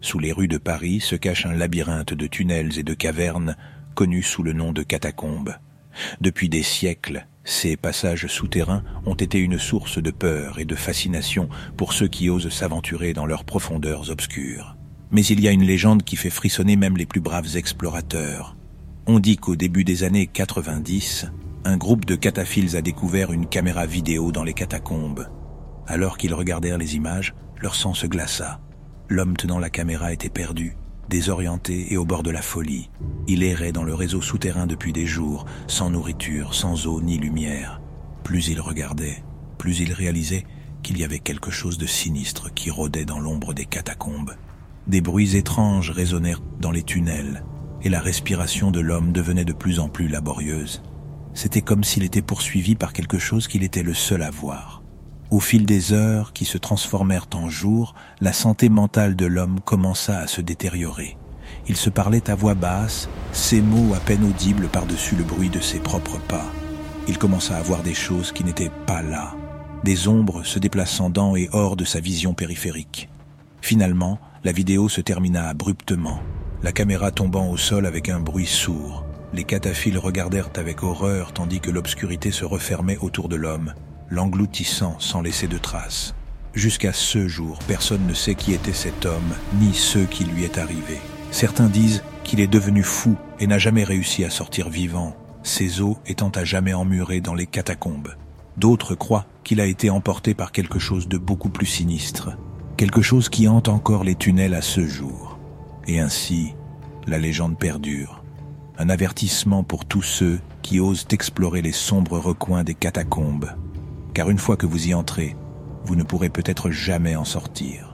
Sous les rues de Paris se cache un labyrinthe de tunnels et de cavernes connu sous le nom de catacombes. Depuis des siècles, ces passages souterrains ont été une source de peur et de fascination pour ceux qui osent s'aventurer dans leurs profondeurs obscures. Mais il y a une légende qui fait frissonner même les plus braves explorateurs. On dit qu'au début des années 90, un groupe de cataphiles a découvert une caméra vidéo dans les catacombes. Alors qu'ils regardèrent les images, leur sang se glaça. L'homme tenant la caméra était perdu, désorienté et au bord de la folie. Il errait dans le réseau souterrain depuis des jours, sans nourriture, sans eau ni lumière. Plus il regardait, plus il réalisait qu'il y avait quelque chose de sinistre qui rôdait dans l'ombre des catacombes. Des bruits étranges résonnèrent dans les tunnels, et la respiration de l'homme devenait de plus en plus laborieuse. C'était comme s'il était poursuivi par quelque chose qu'il était le seul à voir. Au fil des heures qui se transformèrent en jours, la santé mentale de l'homme commença à se détériorer. Il se parlait à voix basse, ses mots à peine audibles par-dessus le bruit de ses propres pas. Il commença à voir des choses qui n'étaient pas là, des ombres se déplaçant dans et hors de sa vision périphérique. Finalement, la vidéo se termina abruptement, la caméra tombant au sol avec un bruit sourd. Les cataphiles regardèrent avec horreur tandis que l'obscurité se refermait autour de l'homme, l'engloutissant sans laisser de traces. Jusqu'à ce jour, personne ne sait qui était cet homme, ni ce qui lui est arrivé. Certains disent qu'il est devenu fou et n'a jamais réussi à sortir vivant, ses os étant à jamais emmurés dans les catacombes. D'autres croient qu'il a été emporté par quelque chose de beaucoup plus sinistre, quelque chose qui hante encore les tunnels à ce jour. Et ainsi, la légende perdure. Un avertissement pour tous ceux qui osent explorer les sombres recoins des catacombes car une fois que vous y entrez, vous ne pourrez peut-être jamais en sortir.